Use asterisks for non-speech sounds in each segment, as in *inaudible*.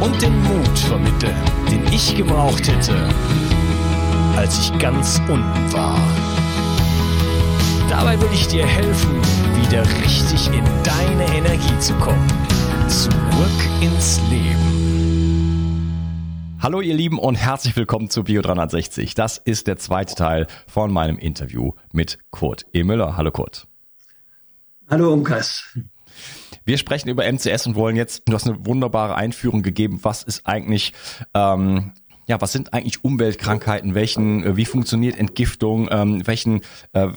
und den Mut vermitteln, den ich gebraucht hätte, als ich ganz unten war. Dabei will ich dir helfen, wieder richtig in deine Energie zu kommen. Zurück ins Leben. Hallo ihr Lieben und herzlich willkommen zu Bio360. Das ist der zweite Teil von meinem Interview mit Kurt E. Müller. Hallo Kurt. Hallo Umkas. Wir sprechen über MCS und wollen jetzt, du hast eine wunderbare Einführung gegeben, was ist eigentlich, ähm, ja, was sind eigentlich Umweltkrankheiten, welchen, äh, wie funktioniert Entgiftung, ähm, welchen, äh,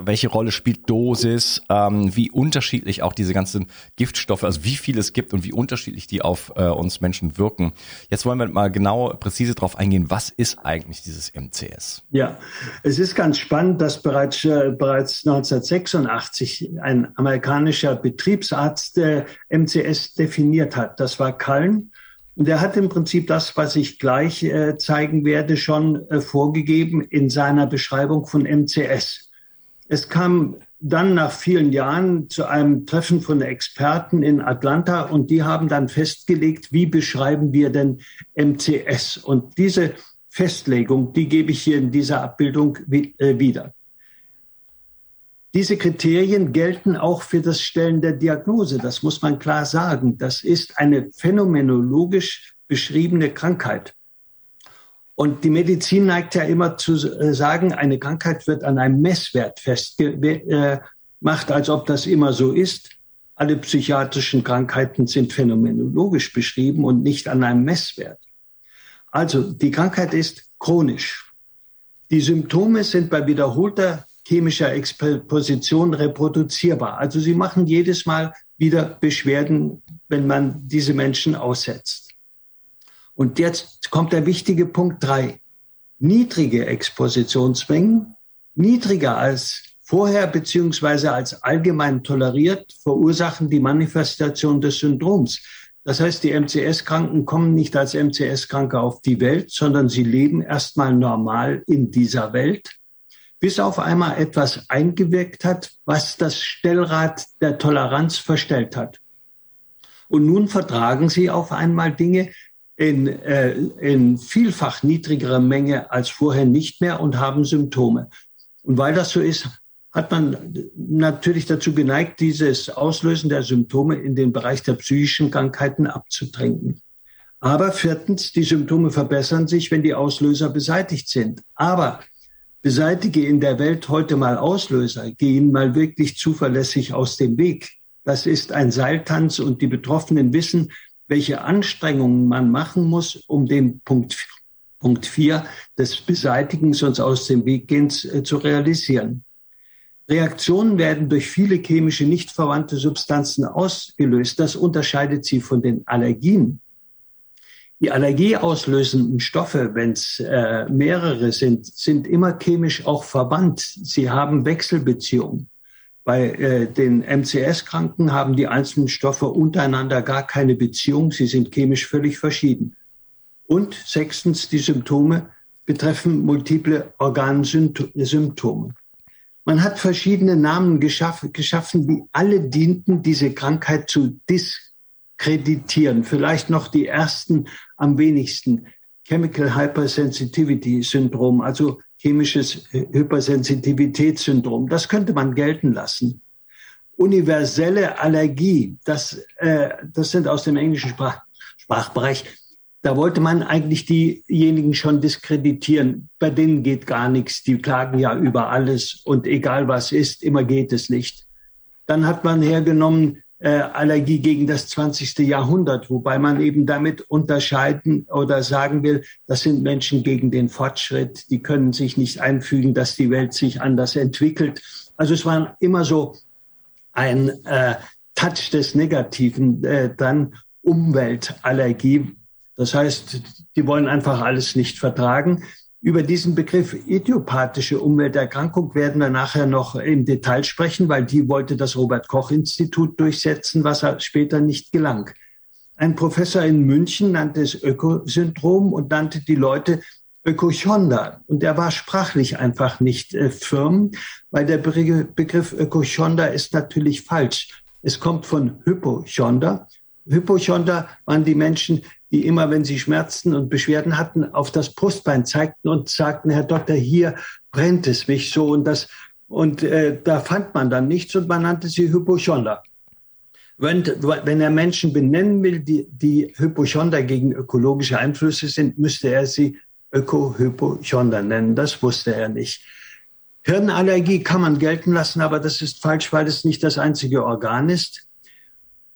welche Rolle spielt Dosis, ähm, wie unterschiedlich auch diese ganzen Giftstoffe, also wie viel es gibt und wie unterschiedlich die auf äh, uns Menschen wirken. Jetzt wollen wir mal genau präzise darauf eingehen, was ist eigentlich dieses MCS? Ja, es ist ganz spannend, dass bereits, äh, bereits 1986 ein amerikanischer Betriebsarzt der MCS definiert hat. Das war Kallen. Und er hat im Prinzip das, was ich gleich äh, zeigen werde, schon äh, vorgegeben in seiner Beschreibung von MCS. Es kam dann nach vielen Jahren zu einem Treffen von Experten in Atlanta und die haben dann festgelegt, wie beschreiben wir denn MCS? Und diese Festlegung, die gebe ich hier in dieser Abbildung äh, wieder. Diese Kriterien gelten auch für das Stellen der Diagnose. Das muss man klar sagen. Das ist eine phänomenologisch beschriebene Krankheit. Und die Medizin neigt ja immer zu äh, sagen, eine Krankheit wird an einem Messwert festgemacht, äh, als ob das immer so ist. Alle psychiatrischen Krankheiten sind phänomenologisch beschrieben und nicht an einem Messwert. Also die Krankheit ist chronisch. Die Symptome sind bei wiederholter chemischer Exposition reproduzierbar. Also sie machen jedes Mal wieder Beschwerden, wenn man diese Menschen aussetzt. Und jetzt kommt der wichtige Punkt drei. Niedrige Expositionsmengen, niedriger als vorher beziehungsweise als allgemein toleriert, verursachen die Manifestation des Syndroms. Das heißt, die MCS-Kranken kommen nicht als MCS-Kranke auf die Welt, sondern sie leben erstmal normal in dieser Welt, bis auf einmal etwas eingewirkt hat, was das Stellrad der Toleranz verstellt hat. Und nun vertragen sie auf einmal Dinge, in, äh, in vielfach niedrigerer Menge als vorher nicht mehr und haben Symptome. Und weil das so ist, hat man natürlich dazu geneigt, dieses Auslösen der Symptome in den Bereich der psychischen Krankheiten abzudrängen. Aber viertens, die Symptome verbessern sich, wenn die Auslöser beseitigt sind. Aber beseitige in der Welt heute mal Auslöser, gehen mal wirklich zuverlässig aus dem Weg. Das ist ein Seiltanz und die Betroffenen wissen, welche Anstrengungen man machen muss, um den Punkt, Punkt 4 des Beseitigens und aus dem Weggehens äh, zu realisieren. Reaktionen werden durch viele chemische nicht verwandte Substanzen ausgelöst. Das unterscheidet sie von den Allergien. Die allergieauslösenden Stoffe, wenn es äh, mehrere sind, sind immer chemisch auch verwandt. Sie haben Wechselbeziehungen. Bei äh, den MCS-Kranken haben die einzelnen Stoffe untereinander gar keine Beziehung. Sie sind chemisch völlig verschieden. Und sechstens, die Symptome betreffen multiple Organsymptome. Man hat verschiedene Namen geschaffen, geschaffen, die alle dienten, diese Krankheit zu diskreditieren. Vielleicht noch die ersten am wenigsten. Chemical Hypersensitivity Syndrom, also chemisches Hypersensitivitätssyndrom. Das könnte man gelten lassen. Universelle Allergie, das, äh, das sind aus dem englischen Sprach, Sprachbereich. Da wollte man eigentlich diejenigen schon diskreditieren. Bei denen geht gar nichts. Die klagen ja über alles und egal was ist, immer geht es nicht. Dann hat man hergenommen äh, Allergie gegen das 20. Jahrhundert, wobei man eben damit unterscheiden oder sagen will, das sind Menschen gegen den Fortschritt, die können sich nicht einfügen, dass die Welt sich anders entwickelt. Also es war immer so ein äh, Touch des Negativen, äh, dann Umweltallergie. Das heißt, die wollen einfach alles nicht vertragen. Über diesen Begriff idiopathische Umwelterkrankung werden wir nachher noch im Detail sprechen, weil die wollte das Robert Koch Institut durchsetzen, was später nicht gelang. Ein Professor in München nannte es Ökosyndrom und nannte die Leute Ökochonder. Und der war sprachlich einfach nicht äh, firm, weil der Begriff Ökochonder ist natürlich falsch. Es kommt von Hypochonder. Hypochonder waren die Menschen, die immer, wenn sie Schmerzen und Beschwerden hatten, auf das Brustbein zeigten und sagten, Herr Doktor, hier brennt es mich so und das und äh, da fand man dann nichts und man nannte sie Hypochonder. Wenn, wenn er Menschen benennen will, die, die Hypochonder gegen ökologische Einflüsse sind, müsste er sie Öko-Hypochonder nennen. Das wusste er nicht. Hirnallergie kann man gelten lassen, aber das ist falsch, weil es nicht das einzige Organ ist.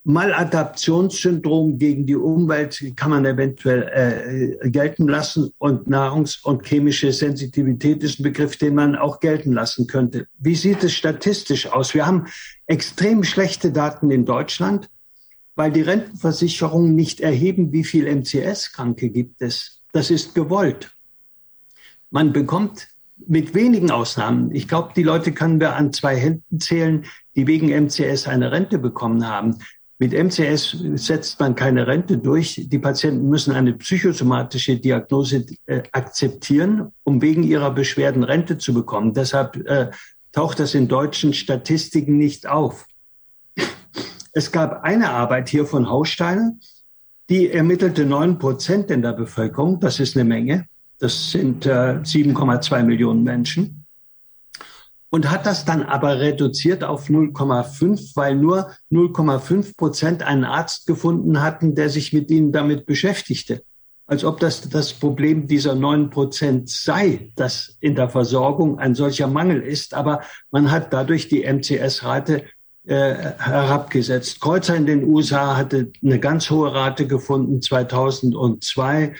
Maladaptionssyndrom gegen die Umwelt kann man eventuell äh, gelten lassen und Nahrungs- und chemische Sensitivität ist ein Begriff, den man auch gelten lassen könnte. Wie sieht es statistisch aus? Wir haben extrem schlechte Daten in Deutschland, weil die Rentenversicherungen nicht erheben, wie viel MCS-Kranke gibt es. Das ist gewollt. Man bekommt mit wenigen Ausnahmen, ich glaube, die Leute können wir an zwei Händen zählen, die wegen MCS eine Rente bekommen haben. Mit MCS setzt man keine Rente durch. Die Patienten müssen eine psychosomatische Diagnose äh, akzeptieren, um wegen ihrer Beschwerden Rente zu bekommen. Deshalb äh, taucht das in deutschen Statistiken nicht auf. Es gab eine Arbeit hier von Haustein, die ermittelte neun Prozent in der Bevölkerung. Das ist eine Menge. Das sind äh, 7,2 Millionen Menschen und hat das dann aber reduziert auf 0,5, weil nur 0,5 Prozent einen Arzt gefunden hatten, der sich mit ihnen damit beschäftigte. Als ob das das Problem dieser 9 Prozent sei, dass in der Versorgung ein solcher Mangel ist. Aber man hat dadurch die MCS-Rate äh, herabgesetzt. Kreuzer in den USA hatte eine ganz hohe Rate gefunden 2002.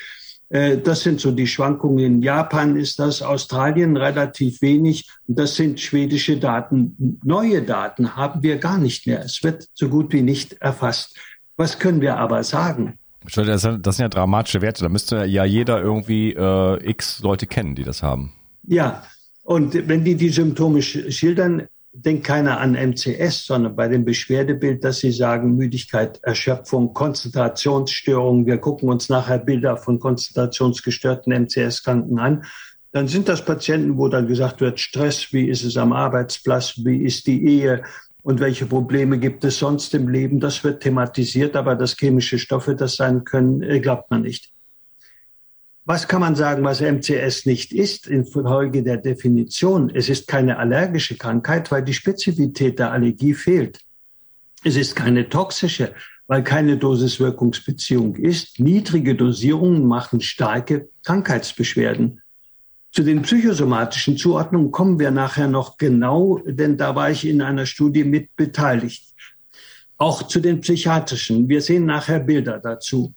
Äh, das sind so die Schwankungen. In Japan ist das, Australien relativ wenig. Und das sind schwedische Daten. Neue Daten haben wir gar nicht mehr. Es wird so gut wie nicht erfasst. Was können wir aber sagen? Das sind ja dramatische Werte. Da müsste ja jeder irgendwie äh, x Leute kennen, die das haben. Ja, und wenn die die Symptome schildern, denkt keiner an MCS, sondern bei dem Beschwerdebild, dass Sie sagen Müdigkeit, Erschöpfung, Konzentrationsstörungen. Wir gucken uns nachher Bilder von konzentrationsgestörten MCS-Kranken an. Dann sind das Patienten, wo dann gesagt wird, Stress, wie ist es am Arbeitsplatz, wie ist die Ehe und welche Probleme gibt es sonst im Leben. Das wird thematisiert, aber dass chemische Stoffe das sein können, äh, glaubt man nicht. Was kann man sagen, was MCS nicht ist, infolge der Definition? Es ist keine allergische Krankheit, weil die Spezifität der Allergie fehlt. Es ist keine toxische, weil keine Dosis-Wirkungsbeziehung ist. Niedrige Dosierungen machen starke Krankheitsbeschwerden. Zu den psychosomatischen Zuordnungen kommen wir nachher noch genau, denn da war ich in einer Studie mit beteiligt. Auch zu den psychiatrischen. Wir sehen nachher Bilder dazu.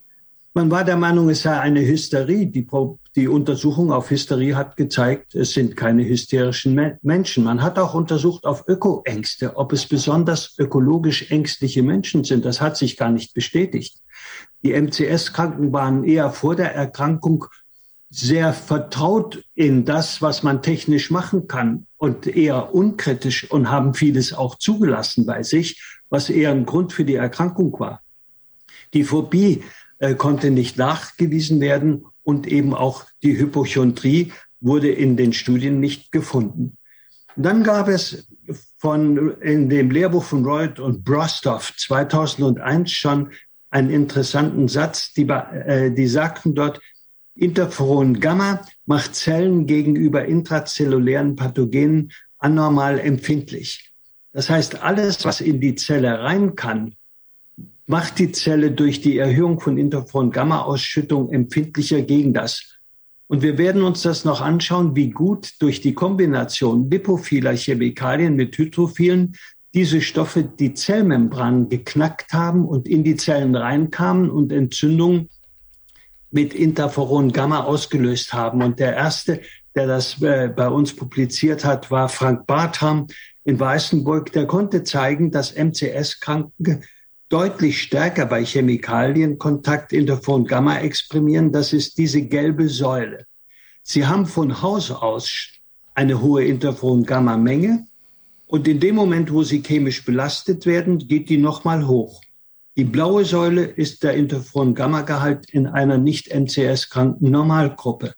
Man war der Meinung, es sei eine Hysterie. Die, die Untersuchung auf Hysterie hat gezeigt, es sind keine hysterischen Me Menschen. Man hat auch untersucht auf Ökoängste, ob es besonders ökologisch ängstliche Menschen sind. Das hat sich gar nicht bestätigt. Die MCS-Kranken waren eher vor der Erkrankung sehr vertraut in das, was man technisch machen kann und eher unkritisch und haben vieles auch zugelassen bei sich, was eher ein Grund für die Erkrankung war. Die Phobie äh, konnte nicht nachgewiesen werden und eben auch die Hypochondrie wurde in den Studien nicht gefunden. Dann gab es von, in dem Lehrbuch von Reut und Brostoff 2001 schon einen interessanten Satz, die, äh, die sagten dort, Interferon Gamma macht Zellen gegenüber intrazellulären Pathogenen anormal empfindlich. Das heißt, alles, was in die Zelle rein kann, macht die Zelle durch die Erhöhung von Interferon-Gamma-Ausschüttung empfindlicher gegen das. Und wir werden uns das noch anschauen, wie gut durch die Kombination lipophiler Chemikalien mit Hydrophilen diese Stoffe die Zellmembran geknackt haben und in die Zellen reinkamen und Entzündungen mit Interferon Gamma ausgelöst haben. Und der erste, der das äh, bei uns publiziert hat, war Frank Bartram in Weißenburg. Der konnte zeigen, dass MCS-Kranke deutlich stärker bei Chemikalien Kontakt Interferon Gamma exprimieren. Das ist diese gelbe Säule. Sie haben von Haus aus eine hohe Interferon Gamma Menge und in dem Moment, wo sie chemisch belastet werden, geht die nochmal hoch. Die blaue Säule ist der Interferon-Gamma-Gehalt in einer nicht MCS-kranken Normalgruppe.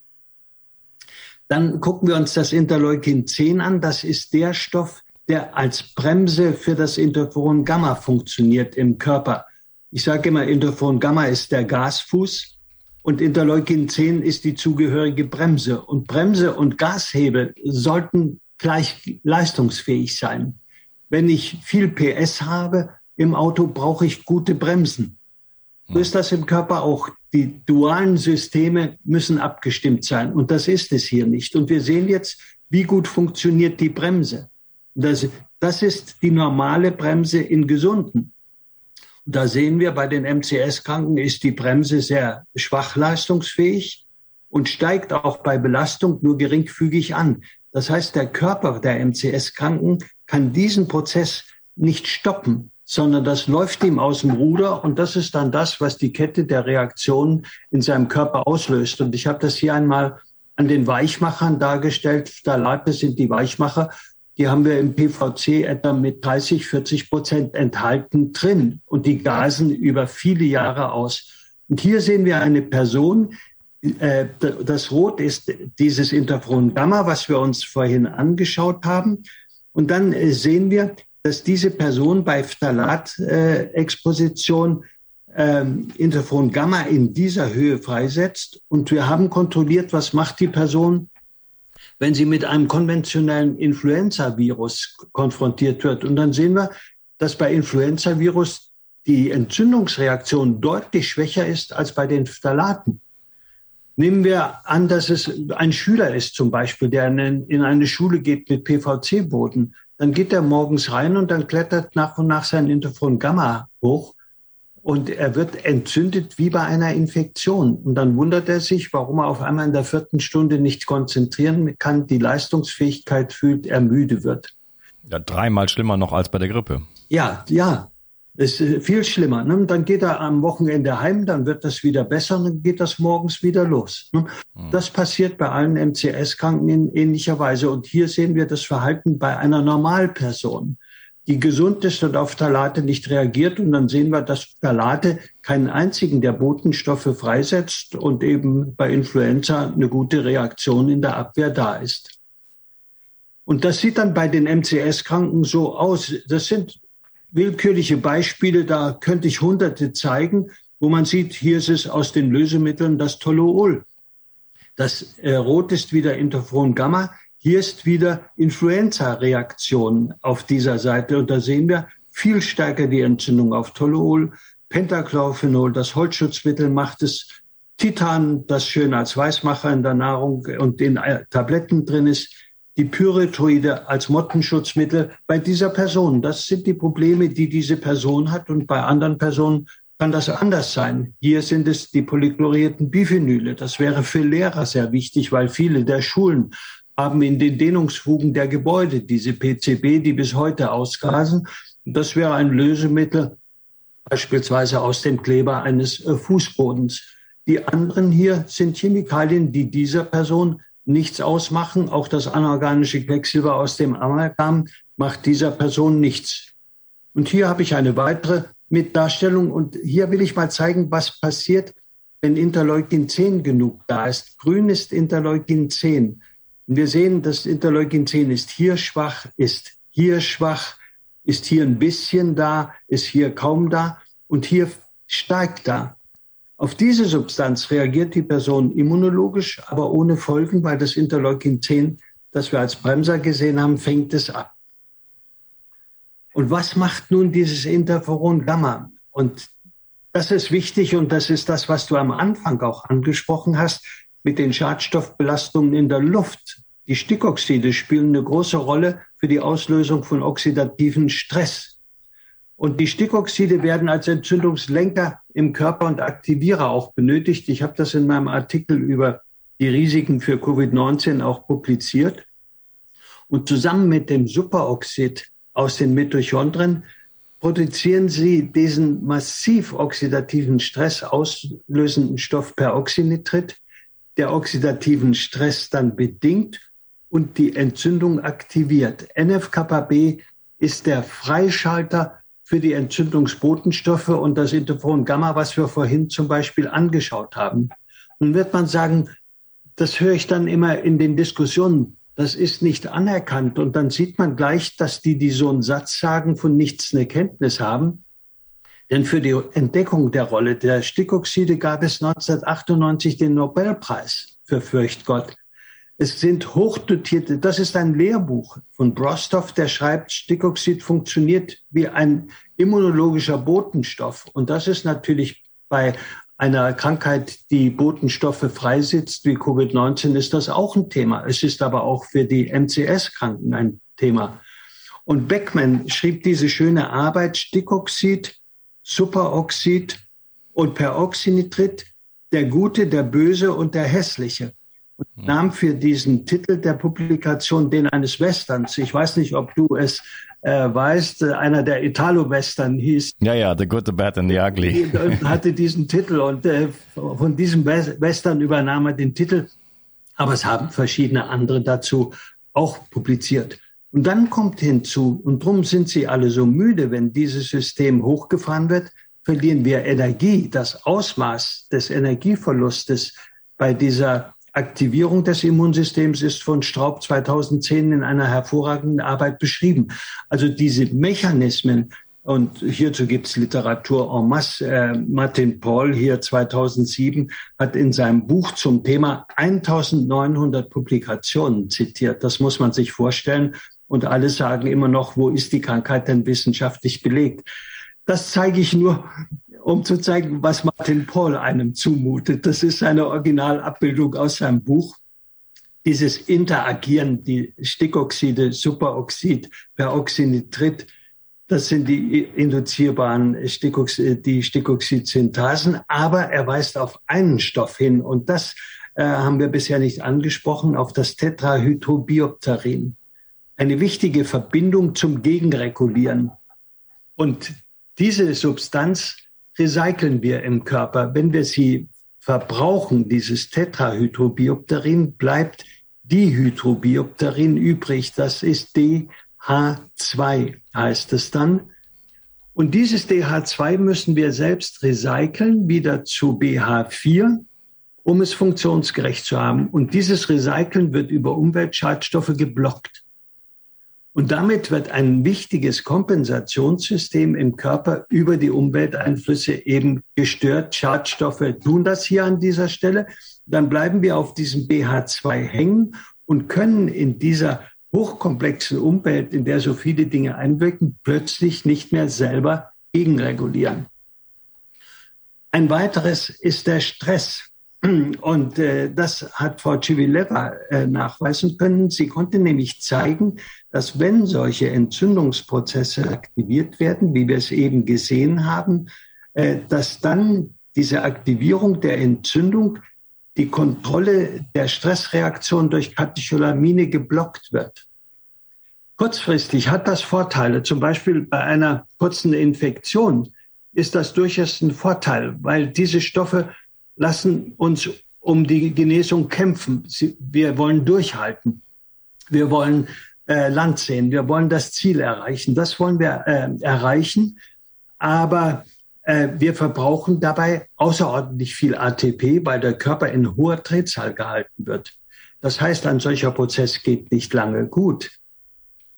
Dann gucken wir uns das Interleukin 10 an. Das ist der Stoff, der als Bremse für das Interferon-Gamma funktioniert im Körper. Ich sage immer, Interferon-Gamma ist der Gasfuß und Interleukin 10 ist die zugehörige Bremse. Und Bremse und Gashebel sollten gleich leistungsfähig sein. Wenn ich viel PS habe im Auto, brauche ich gute Bremsen. So ist das im Körper auch. Die dualen Systeme müssen abgestimmt sein. Und das ist es hier nicht. Und wir sehen jetzt, wie gut funktioniert die Bremse. Das, das ist die normale Bremse in Gesunden. Da sehen wir, bei den MCS-Kranken ist die Bremse sehr schwach leistungsfähig und steigt auch bei Belastung nur geringfügig an. Das heißt, der Körper der MCS-Kranken kann diesen Prozess nicht stoppen, sondern das läuft ihm aus dem Ruder und das ist dann das, was die Kette der Reaktionen in seinem Körper auslöst. Und ich habe das hier einmal an den Weichmachern dargestellt. Phthalate sind die Weichmacher. Die haben wir im PVC etwa mit 30, 40 Prozent enthalten drin und die gasen über viele Jahre aus. Und hier sehen wir eine Person, äh, das Rot ist dieses Interferon Gamma, was wir uns vorhin angeschaut haben. Und dann äh, sehen wir, dass diese Person bei Phthalat-Exposition ähm, Interferon Gamma in dieser Höhe freisetzt. Und wir haben kontrolliert, was macht die Person, wenn sie mit einem konventionellen Influenza-Virus konfrontiert wird. Und dann sehen wir, dass bei Influenza-Virus die Entzündungsreaktion deutlich schwächer ist als bei den Phthalaten. Nehmen wir an, dass es ein Schüler ist zum Beispiel, der in eine Schule geht mit PVC-Boden. Dann geht er morgens rein und dann klettert nach und nach sein Interferon Gamma hoch und er wird entzündet wie bei einer Infektion. Und dann wundert er sich, warum er auf einmal in der vierten Stunde nicht konzentrieren kann, die Leistungsfähigkeit fühlt, er müde wird. Ja, dreimal schlimmer noch als bei der Grippe. Ja, ja. Das ist viel schlimmer. Ne? Dann geht er am Wochenende heim, dann wird das wieder besser, dann geht das morgens wieder los. Ne? Hm. Das passiert bei allen MCS-Kranken in ähnlicher Weise. Und hier sehen wir das Verhalten bei einer Normalperson, die gesund ist und auf Phthalate nicht reagiert. Und dann sehen wir, dass Phthalate keinen einzigen der Botenstoffe freisetzt und eben bei Influenza eine gute Reaktion in der Abwehr da ist. Und das sieht dann bei den MCS-Kranken so aus. Das sind willkürliche Beispiele, da könnte ich hunderte zeigen, wo man sieht, hier ist es aus den Lösemitteln das Toluol. Das äh, Rot ist wieder Interferon Gamma. Hier ist wieder Influenza-Reaktion auf dieser Seite. Und da sehen wir viel stärker die Entzündung auf Toluol. Pentachlorphenol, das Holzschutzmittel, macht es. Titan, das schön als Weißmacher in der Nahrung und in äh, Tabletten drin ist, die Pyrethroide als Mottenschutzmittel bei dieser Person. Das sind die Probleme, die diese Person hat und bei anderen Personen kann das anders sein. Hier sind es die polychlorierten Biphenyle. Das wäre für Lehrer sehr wichtig, weil viele der Schulen haben in den Dehnungsfugen der Gebäude diese PCB, die bis heute ausgasen. Das wäre ein Lösemittel beispielsweise aus dem Kleber eines äh, Fußbodens. Die anderen hier sind Chemikalien, die dieser Person nichts ausmachen. Auch das anorganische Quecksilber aus dem Amalgam macht dieser Person nichts. Und hier habe ich eine weitere Mitdarstellung und hier will ich mal zeigen, was passiert, wenn Interleukin 10 genug da ist. Grün ist Interleukin 10. Und wir sehen, das Interleukin 10 ist hier schwach, ist hier schwach, ist hier ein bisschen da, ist hier kaum da und hier steigt da. Auf diese Substanz reagiert die Person immunologisch, aber ohne Folgen, weil das Interleukin 10, das wir als Bremser gesehen haben, fängt es ab. Und was macht nun dieses Interferon Gamma? Und das ist wichtig und das ist das, was du am Anfang auch angesprochen hast mit den Schadstoffbelastungen in der Luft. Die Stickoxide spielen eine große Rolle für die Auslösung von oxidativen Stress. Und die Stickoxide werden als Entzündungslenker im Körper und Aktivierer auch benötigt. Ich habe das in meinem Artikel über die Risiken für Covid-19 auch publiziert. Und zusammen mit dem Superoxid aus den Mitochondrien produzieren sie diesen massiv oxidativen Stress auslösenden Stoff Peroxynitrit, der oxidativen Stress dann bedingt und die Entzündung aktiviert. NF-kappa-B ist der Freischalter für die Entzündungsbotenstoffe und das Interferon Gamma, was wir vorhin zum Beispiel angeschaut haben. Nun wird man sagen, das höre ich dann immer in den Diskussionen, das ist nicht anerkannt. Und dann sieht man gleich, dass die, die so einen Satz sagen, von nichts eine Kenntnis haben. Denn für die Entdeckung der Rolle der Stickoxide gab es 1998 den Nobelpreis für Fürchtgott. Es sind hochdotierte, das ist ein Lehrbuch von Brostoff, der schreibt, Stickoxid funktioniert wie ein immunologischer Botenstoff. Und das ist natürlich bei einer Krankheit, die Botenstoffe freisetzt, wie Covid-19, ist das auch ein Thema. Es ist aber auch für die MCS-Kranken ein Thema. Und Beckmann schrieb diese schöne Arbeit, Stickoxid, Superoxid und Peroxynitrit, der Gute, der Böse und der Hässliche. Und nahm für diesen Titel der Publikation den eines Westerns. Ich weiß nicht, ob du es äh, weißt, einer der Italo-Western hieß. Ja, ja, The Good, The Bad and The Ugly. hatte diesen Titel und äh, von diesem Western übernahm er den Titel. Aber es haben verschiedene andere dazu auch publiziert. Und dann kommt hinzu, und darum sind sie alle so müde, wenn dieses System hochgefahren wird, verlieren wir Energie. Das Ausmaß des Energieverlustes bei dieser Aktivierung des Immunsystems ist von Straub 2010 in einer hervorragenden Arbeit beschrieben. Also diese Mechanismen, und hierzu gibt es Literatur en masse. Äh, Martin Paul hier 2007 hat in seinem Buch zum Thema 1900 Publikationen zitiert. Das muss man sich vorstellen. Und alle sagen immer noch, wo ist die Krankheit denn wissenschaftlich belegt? Das zeige ich nur, um zu zeigen, was Martin Paul einem zumutet. Das ist eine Originalabbildung aus seinem Buch. Dieses Interagieren, die Stickoxide, Superoxid, Peroxynitrit, das sind die induzierbaren Stickoxid, die Stickoxid-Synthasen. Aber er weist auf einen Stoff hin und das äh, haben wir bisher nicht angesprochen, auf das Tetrahydrobiopterin. Eine wichtige Verbindung zum Gegenregulieren. Und diese Substanz recyceln wir im Körper. Wenn wir sie verbrauchen, dieses Tetrahydrobiopterin, bleibt Dihydrobiopterin übrig. Das ist DH2, heißt es dann. Und dieses DH2 müssen wir selbst recyceln, wieder zu BH4, um es funktionsgerecht zu haben. Und dieses Recyceln wird über Umweltschadstoffe geblockt. Und damit wird ein wichtiges Kompensationssystem im Körper über die Umwelteinflüsse eben gestört. Schadstoffe tun das hier an dieser Stelle. Dann bleiben wir auf diesem BH2 hängen und können in dieser hochkomplexen Umwelt, in der so viele Dinge einwirken, plötzlich nicht mehr selber gegenregulieren. Ein weiteres ist der Stress. Und äh, das hat Frau Civileva äh, nachweisen können. Sie konnte nämlich zeigen, dass wenn solche Entzündungsprozesse aktiviert werden, wie wir es eben gesehen haben, äh, dass dann diese Aktivierung der Entzündung die Kontrolle der Stressreaktion durch Katecholamine geblockt wird. Kurzfristig hat das Vorteile. Zum Beispiel bei einer kurzen Infektion ist das durchaus ein Vorteil, weil diese Stoffe lassen uns um die Genesung kämpfen. wir wollen durchhalten. Wir wollen äh, Land sehen. Wir wollen das Ziel erreichen. Das wollen wir äh, erreichen. Aber äh, wir verbrauchen dabei außerordentlich viel ATP, weil der Körper in hoher Drehzahl gehalten wird. Das heißt, ein solcher Prozess geht nicht lange gut.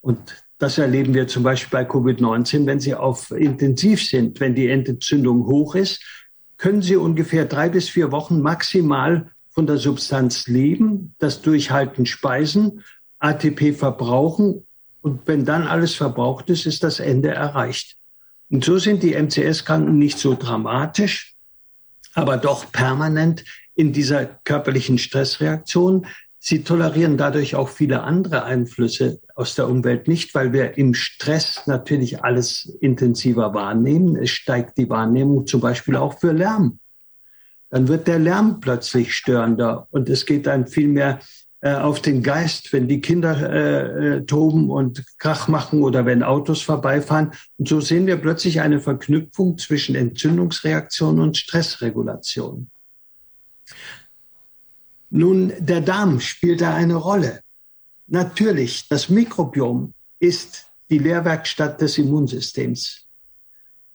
Und das erleben wir zum Beispiel bei Covid-19, wenn Sie auf intensiv sind, wenn die Entzündung hoch ist, können Sie ungefähr drei bis vier Wochen maximal von der Substanz leben, das Durchhalten speisen, ATP verbrauchen und wenn dann alles verbraucht ist, ist das Ende erreicht. Und so sind die MCS-Kranken nicht so dramatisch, aber doch permanent in dieser körperlichen Stressreaktion. Sie tolerieren dadurch auch viele andere Einflüsse aus der Umwelt nicht, weil wir im Stress natürlich alles intensiver wahrnehmen. Es steigt die Wahrnehmung zum Beispiel auch für Lärm. Dann wird der Lärm plötzlich störender und es geht dann viel mehr auf den Geist, wenn die Kinder äh, äh, toben und Krach machen oder wenn Autos vorbeifahren. Und so sehen wir plötzlich eine Verknüpfung zwischen Entzündungsreaktion und Stressregulation. Nun, der Darm spielt da eine Rolle. Natürlich, das Mikrobiom ist die Lehrwerkstatt des Immunsystems.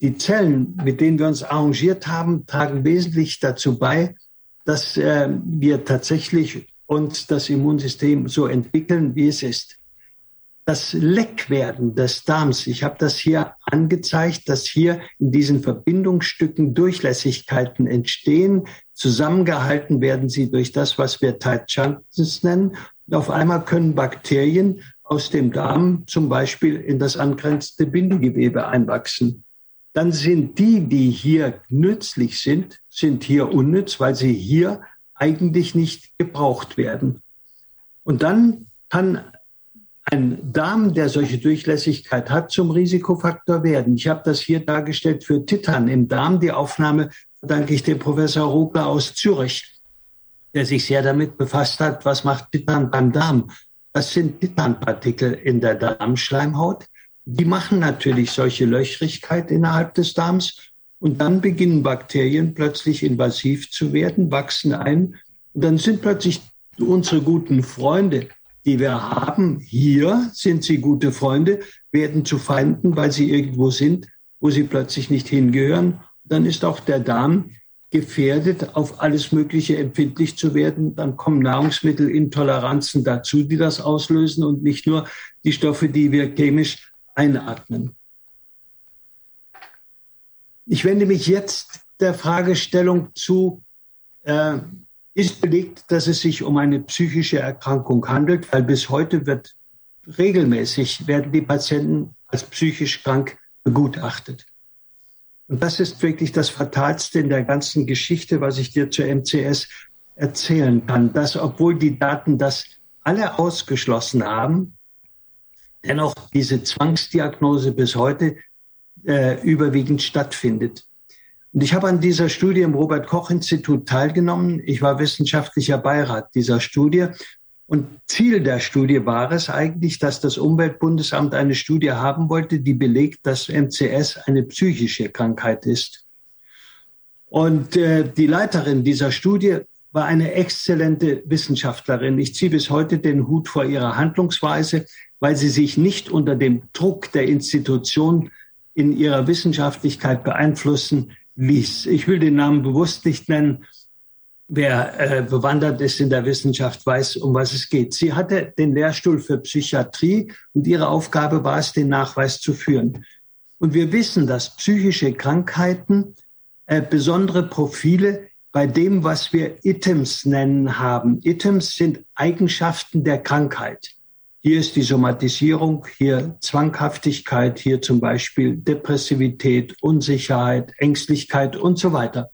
Die Zellen, mit denen wir uns arrangiert haben, tragen wesentlich dazu bei, dass äh, wir tatsächlich uns das Immunsystem so entwickeln, wie es ist. Das Leckwerden des Darms, ich habe das hier angezeigt, dass hier in diesen Verbindungsstücken Durchlässigkeiten entstehen. Zusammengehalten werden sie durch das, was wir Tight Junctions nennen. Und auf einmal können Bakterien aus dem Darm zum Beispiel in das angrenzende Bindegewebe einwachsen. Dann sind die, die hier nützlich sind, sind hier unnütz, weil sie hier eigentlich nicht gebraucht werden. Und dann kann ein Darm, der solche Durchlässigkeit hat, zum Risikofaktor werden. Ich habe das hier dargestellt für Titan im Darm. Die Aufnahme verdanke ich dem Professor Rogler aus Zürich, der sich sehr damit befasst hat, was macht Titan beim Darm. Das sind Titanpartikel in der Darmschleimhaut. Die machen natürlich solche Löchrigkeit innerhalb des Darms und dann beginnen Bakterien plötzlich invasiv zu werden, wachsen ein. Und dann sind plötzlich unsere guten Freunde, die wir haben, hier sind sie gute Freunde, werden zu Feinden, weil sie irgendwo sind, wo sie plötzlich nicht hingehören. Dann ist auch der Darm gefährdet, auf alles Mögliche empfindlich zu werden. Dann kommen Nahrungsmittelintoleranzen dazu, die das auslösen und nicht nur die Stoffe, die wir chemisch einatmen. Ich wende mich jetzt der Fragestellung zu, äh, ist belegt, dass es sich um eine psychische Erkrankung handelt, weil bis heute wird regelmäßig werden die Patienten als psychisch krank begutachtet. Und das ist wirklich das Fatalste in der ganzen Geschichte, was ich dir zur MCS erzählen kann, dass obwohl die Daten das alle ausgeschlossen haben, dennoch diese Zwangsdiagnose bis heute äh, überwiegend stattfindet. Und ich habe an dieser Studie im Robert Koch Institut teilgenommen. Ich war wissenschaftlicher Beirat dieser Studie. Und Ziel der Studie war es eigentlich, dass das Umweltbundesamt eine Studie haben wollte, die belegt, dass MCS eine psychische Krankheit ist. Und äh, die Leiterin dieser Studie war eine exzellente Wissenschaftlerin. Ich ziehe bis heute den Hut vor ihrer Handlungsweise, weil sie sich nicht unter dem Druck der Institution in ihrer Wissenschaftlichkeit beeinflussen ließ. Ich will den Namen bewusst nicht nennen. Wer äh, bewandert ist in der Wissenschaft, weiß, um was es geht. Sie hatte den Lehrstuhl für Psychiatrie und ihre Aufgabe war es, den Nachweis zu führen. Und wir wissen, dass psychische Krankheiten äh, besondere Profile bei dem, was wir Items nennen, haben. Items sind Eigenschaften der Krankheit. Hier ist die Somatisierung, hier Zwanghaftigkeit, hier zum Beispiel Depressivität, Unsicherheit, Ängstlichkeit und so weiter.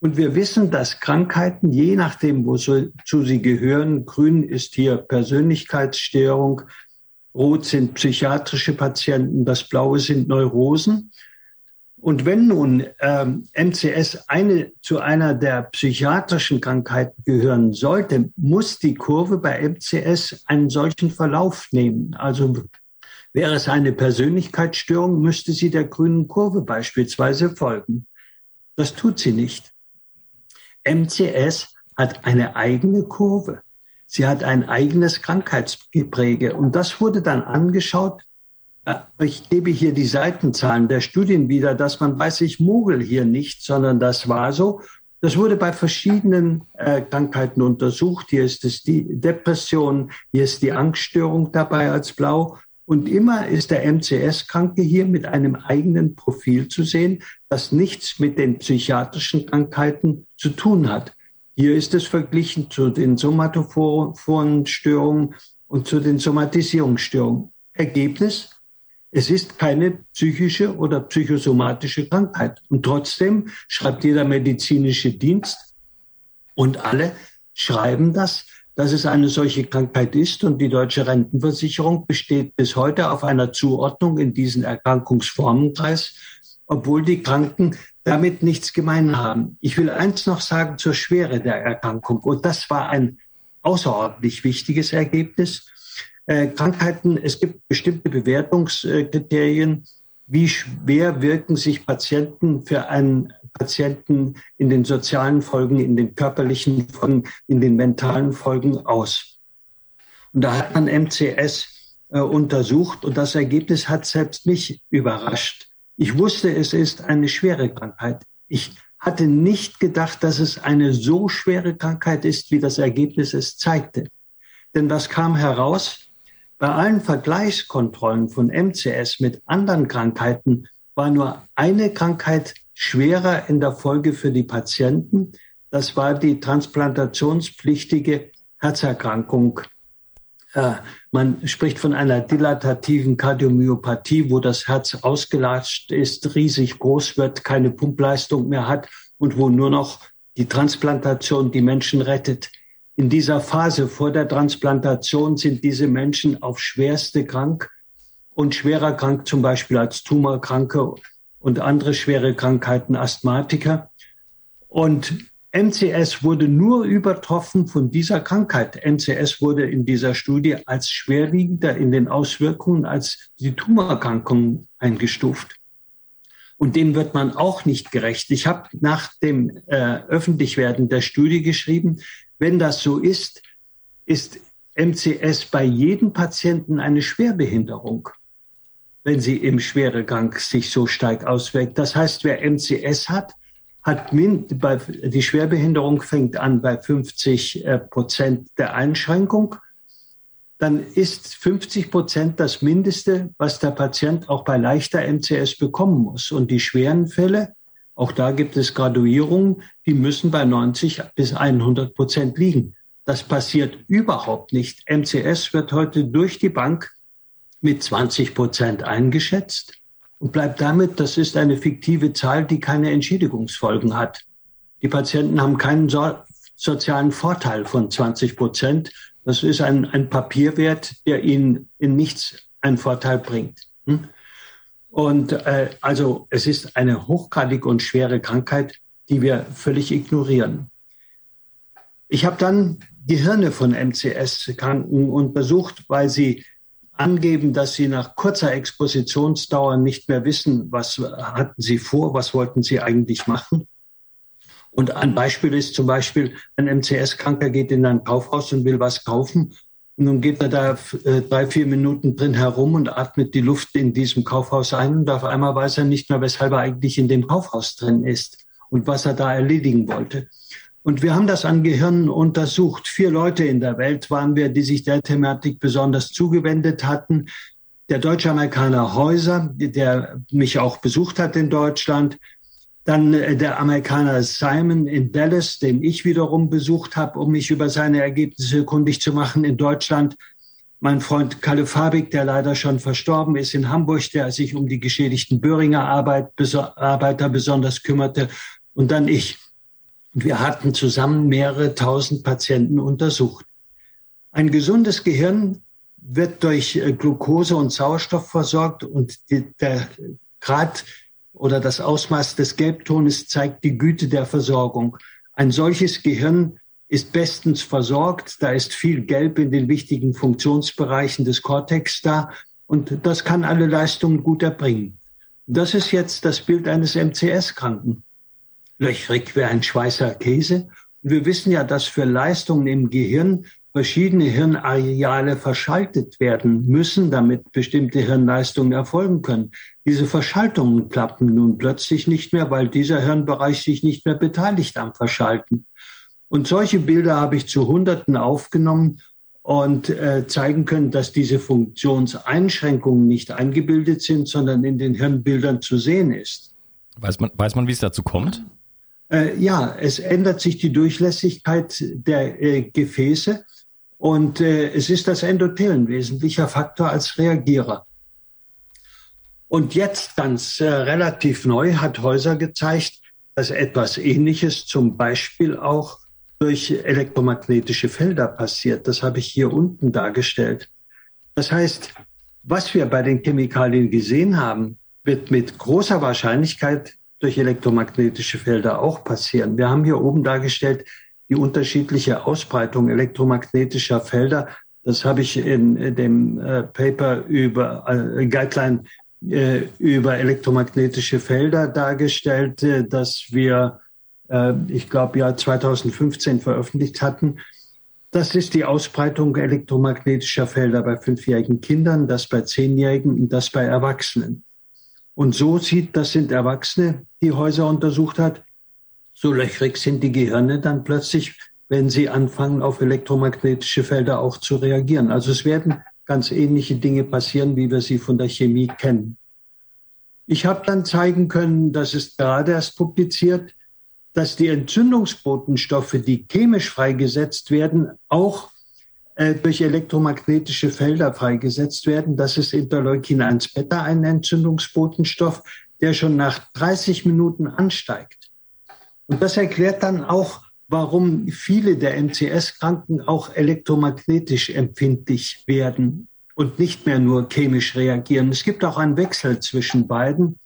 Und wir wissen, dass Krankheiten, je nachdem, wozu sie gehören, grün ist hier Persönlichkeitsstörung, rot sind psychiatrische Patienten, das blaue sind Neurosen. Und wenn nun ähm, MCS eine, zu einer der psychiatrischen Krankheiten gehören sollte, muss die Kurve bei MCS einen solchen Verlauf nehmen. Also wäre es eine Persönlichkeitsstörung, müsste sie der grünen Kurve beispielsweise folgen. Das tut sie nicht. MCS hat eine eigene Kurve. Sie hat ein eigenes Krankheitsgepräge. Und das wurde dann angeschaut ich gebe hier die Seitenzahlen der Studien wieder, dass man weiß, ich mogel hier nicht, sondern das war so. Das wurde bei verschiedenen äh, Krankheiten untersucht. Hier ist es die Depression, hier ist die Angststörung dabei als blau. Und immer ist der MCS-Kranke hier mit einem eigenen Profil zu sehen, das nichts mit den psychiatrischen Krankheiten zu tun hat. Hier ist es verglichen zu den somatophoren Störungen und zu den Somatisierungsstörungen. Ergebnis, es ist keine psychische oder psychosomatische Krankheit. Und trotzdem schreibt jeder medizinische Dienst und alle schreiben das, dass es eine solche Krankheit ist. Und die deutsche Rentenversicherung besteht bis heute auf einer Zuordnung in diesen Erkrankungsformenkreis, obwohl die Kranken damit nichts gemein haben. Ich will eins noch sagen zur Schwere der Erkrankung. Und das war ein außerordentlich wichtiges Ergebnis. Äh, Krankheiten, es gibt bestimmte Bewertungskriterien. Wie schwer wirken sich Patienten für einen Patienten in den sozialen Folgen, in den körperlichen Folgen, in den mentalen Folgen aus? Und da hat man MCS äh, untersucht und das Ergebnis hat selbst mich überrascht. Ich wusste, es ist eine schwere Krankheit. Ich hatte nicht gedacht, dass es eine so schwere Krankheit ist, wie das Ergebnis es zeigte. Denn was kam heraus? Bei allen Vergleichskontrollen von MCS mit anderen Krankheiten war nur eine Krankheit schwerer in der Folge für die Patienten. Das war die transplantationspflichtige Herzerkrankung. Äh, man spricht von einer dilatativen Kardiomyopathie, wo das Herz ausgelatscht ist, riesig groß wird, keine Pumpleistung mehr hat und wo nur noch die Transplantation die Menschen rettet. In dieser Phase vor der Transplantation sind diese Menschen auf schwerste krank und schwerer krank, zum Beispiel als Tumorkranke und andere schwere Krankheiten, Asthmatiker. Und MCS wurde nur übertroffen von dieser Krankheit. MCS wurde in dieser Studie als schwerwiegender in den Auswirkungen als die Tumorerkrankung eingestuft. Und dem wird man auch nicht gerecht. Ich habe nach dem äh, Öffentlichwerden der Studie geschrieben, wenn das so ist, ist MCS bei jedem Patienten eine Schwerbehinderung, wenn sie im Schweregang sich so stark auswirkt. Das heißt, wer MCS hat, hat die Schwerbehinderung fängt an bei 50 äh, Prozent der Einschränkung. Dann ist 50 Prozent das Mindeste, was der Patient auch bei leichter MCS bekommen muss. Und die schweren Fälle auch da gibt es Graduierungen, die müssen bei 90 bis 100 Prozent liegen. Das passiert überhaupt nicht. MCS wird heute durch die Bank mit 20 Prozent eingeschätzt und bleibt damit, das ist eine fiktive Zahl, die keine Entschädigungsfolgen hat. Die Patienten haben keinen so sozialen Vorteil von 20 Prozent. Das ist ein, ein Papierwert, der ihnen in nichts einen Vorteil bringt. Hm? Und äh, also es ist eine hochgradige und schwere Krankheit, die wir völlig ignorieren. Ich habe dann Gehirne von MCS-Kranken untersucht, weil sie angeben, dass sie nach kurzer Expositionsdauer nicht mehr wissen, was hatten sie vor, was wollten sie eigentlich machen. Und ein Beispiel ist zum Beispiel, ein MCS-Kranker geht in ein Kaufhaus und will was kaufen nun geht er da äh, drei, vier Minuten drin herum und atmet die Luft in diesem Kaufhaus ein und auf einmal weiß er nicht mehr, weshalb er eigentlich in dem Kaufhaus drin ist und was er da erledigen wollte. Und wir haben das an Gehirnen untersucht. Vier Leute in der Welt waren wir, die sich der Thematik besonders zugewendet hatten. Der Deutsch-Amerikaner Häuser, der mich auch besucht hat in Deutschland, dann äh, der Amerikaner Simon in Dallas, den ich wiederum besucht habe, um mich über seine Ergebnisse kundig zu machen in Deutschland. Mein Freund Kalle Fabik, der leider schon verstorben ist in Hamburg, der sich um die geschädigten Böhringer Arbeit, Arbeiter besonders kümmerte. Und dann ich. Wir hatten zusammen mehrere tausend Patienten untersucht. Ein gesundes Gehirn wird durch äh, Glucose und Sauerstoff versorgt und der Grad oder das Ausmaß des Gelbtones zeigt die Güte der Versorgung. Ein solches Gehirn ist bestens versorgt. Da ist viel Gelb in den wichtigen Funktionsbereichen des Kortex da. Und das kann alle Leistungen gut erbringen. Das ist jetzt das Bild eines MCS-Kranken. Löchrig wie ein Schweißer Käse. Wir wissen ja, dass für Leistungen im Gehirn verschiedene Hirnareale verschaltet werden müssen, damit bestimmte Hirnleistungen erfolgen können. Diese Verschaltungen klappen nun plötzlich nicht mehr, weil dieser Hirnbereich sich nicht mehr beteiligt am Verschalten. Und solche Bilder habe ich zu Hunderten aufgenommen und äh, zeigen können, dass diese Funktionseinschränkungen nicht eingebildet sind, sondern in den Hirnbildern zu sehen ist. Weiß man, weiß man wie es dazu kommt? Äh, ja, es ändert sich die Durchlässigkeit der äh, Gefäße und äh, es ist das Endothel ein wesentlicher Faktor als Reagierer. Und jetzt ganz äh, relativ neu hat Häuser gezeigt, dass etwas Ähnliches zum Beispiel auch durch elektromagnetische Felder passiert. Das habe ich hier unten dargestellt. Das heißt, was wir bei den Chemikalien gesehen haben, wird mit großer Wahrscheinlichkeit durch elektromagnetische Felder auch passieren. Wir haben hier oben dargestellt die unterschiedliche Ausbreitung elektromagnetischer Felder. Das habe ich in dem äh, Paper über äh, Guideline äh, über elektromagnetische Felder dargestellt, äh, dass wir, äh, ich glaube, ja 2015 veröffentlicht hatten. Das ist die Ausbreitung elektromagnetischer Felder bei fünfjährigen Kindern, das bei zehnjährigen und das bei Erwachsenen. Und so sieht, das sind Erwachsene, die Häuser untersucht hat, so löchrig sind die Gehirne dann plötzlich, wenn sie anfangen, auf elektromagnetische Felder auch zu reagieren. Also es werden ganz ähnliche Dinge passieren, wie wir sie von der Chemie kennen. Ich habe dann zeigen können, das ist gerade erst publiziert, dass die Entzündungsbotenstoffe, die chemisch freigesetzt werden, auch äh, durch elektromagnetische Felder freigesetzt werden. Das ist Interleukin 1 Beta, ein Entzündungsbotenstoff, der schon nach 30 Minuten ansteigt. Und das erklärt dann auch, warum viele der MCS-Kranken auch elektromagnetisch empfindlich werden und nicht mehr nur chemisch reagieren. Es gibt auch einen Wechsel zwischen beiden,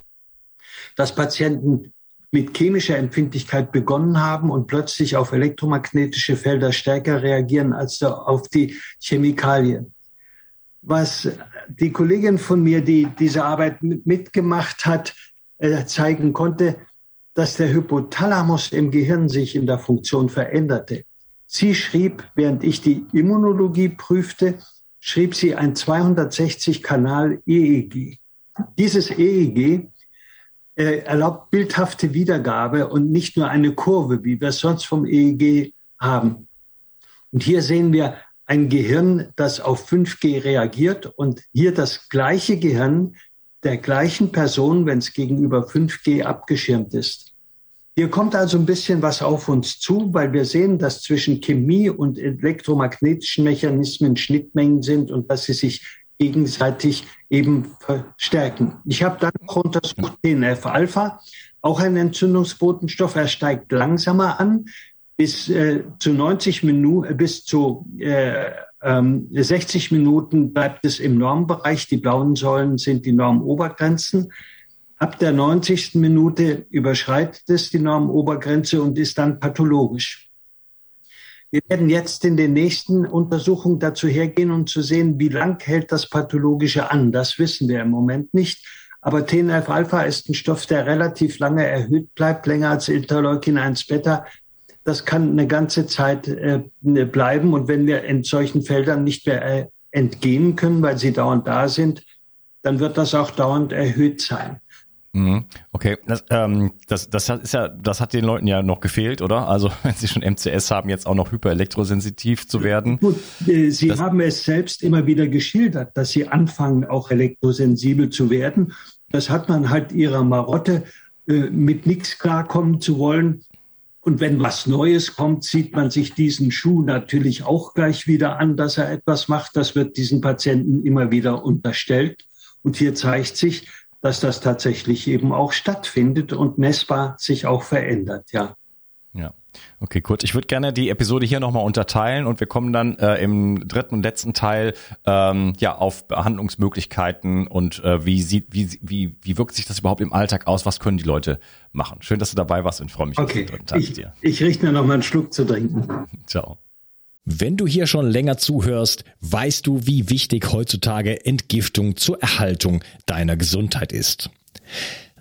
dass Patienten mit chemischer Empfindlichkeit begonnen haben und plötzlich auf elektromagnetische Felder stärker reagieren als auf die Chemikalien. Was die Kollegin von mir, die diese Arbeit mitgemacht hat, äh, zeigen konnte, dass der Hypothalamus im Gehirn sich in der Funktion veränderte. Sie schrieb, während ich die Immunologie prüfte, schrieb sie ein 260-Kanal EEG. Dieses EEG äh, erlaubt bildhafte Wiedergabe und nicht nur eine Kurve, wie wir es sonst vom EEG haben. Und hier sehen wir ein Gehirn, das auf 5G reagiert und hier das gleiche Gehirn der gleichen Person, wenn es gegenüber 5G abgeschirmt ist. Hier kommt also ein bisschen was auf uns zu, weil wir sehen, dass zwischen Chemie und elektromagnetischen Mechanismen Schnittmengen sind und dass sie sich gegenseitig eben verstärken. Ich habe dann noch untersucht TNF-Alpha, auch ein Entzündungsbotenstoff. Er steigt langsamer an. Bis äh, zu 90 Minuten, bis zu äh, 60 ähm, Minuten bleibt es im Normbereich. Die blauen Säulen sind die Normobergrenzen. Ab der 90. Minute überschreitet es die Normobergrenze und ist dann pathologisch. Wir werden jetzt in den nächsten Untersuchungen dazu hergehen, um zu sehen, wie lang hält das Pathologische an. Das wissen wir im Moment nicht. Aber TNF-Alpha ist ein Stoff, der relativ lange erhöht bleibt, länger als Interleukin 1 Beta das kann eine ganze Zeit äh, bleiben. Und wenn wir in solchen Feldern nicht mehr äh, entgehen können, weil sie dauernd da sind, dann wird das auch dauernd erhöht sein. Mhm. Okay, das, ähm, das, das ist ja, das hat den Leuten ja noch gefehlt, oder? Also *laughs* wenn sie schon MCS haben, jetzt auch noch hyperelektrosensitiv zu werden. Gut, äh, Sie das, haben es selbst immer wieder geschildert, dass Sie anfangen, auch elektrosensibel zu werden. Das hat man halt Ihrer Marotte, äh, mit nichts klarkommen zu wollen, und wenn was Neues kommt, sieht man sich diesen Schuh natürlich auch gleich wieder an, dass er etwas macht. Das wird diesen Patienten immer wieder unterstellt. Und hier zeigt sich, dass das tatsächlich eben auch stattfindet und messbar sich auch verändert, ja. Ja. Okay, gut. Ich würde gerne die Episode hier nochmal unterteilen und wir kommen dann äh, im dritten und letzten Teil ähm, ja auf Behandlungsmöglichkeiten und äh, wie sieht, wie, wie, wie wirkt sich das überhaupt im Alltag aus? Was können die Leute machen? Schön, dass du dabei warst und freue mich okay. auf den dritten Teil ich, dir. Ich richte mir nochmal einen Schluck zu trinken. *laughs* Ciao. Wenn du hier schon länger zuhörst, weißt du, wie wichtig heutzutage Entgiftung zur Erhaltung deiner Gesundheit ist.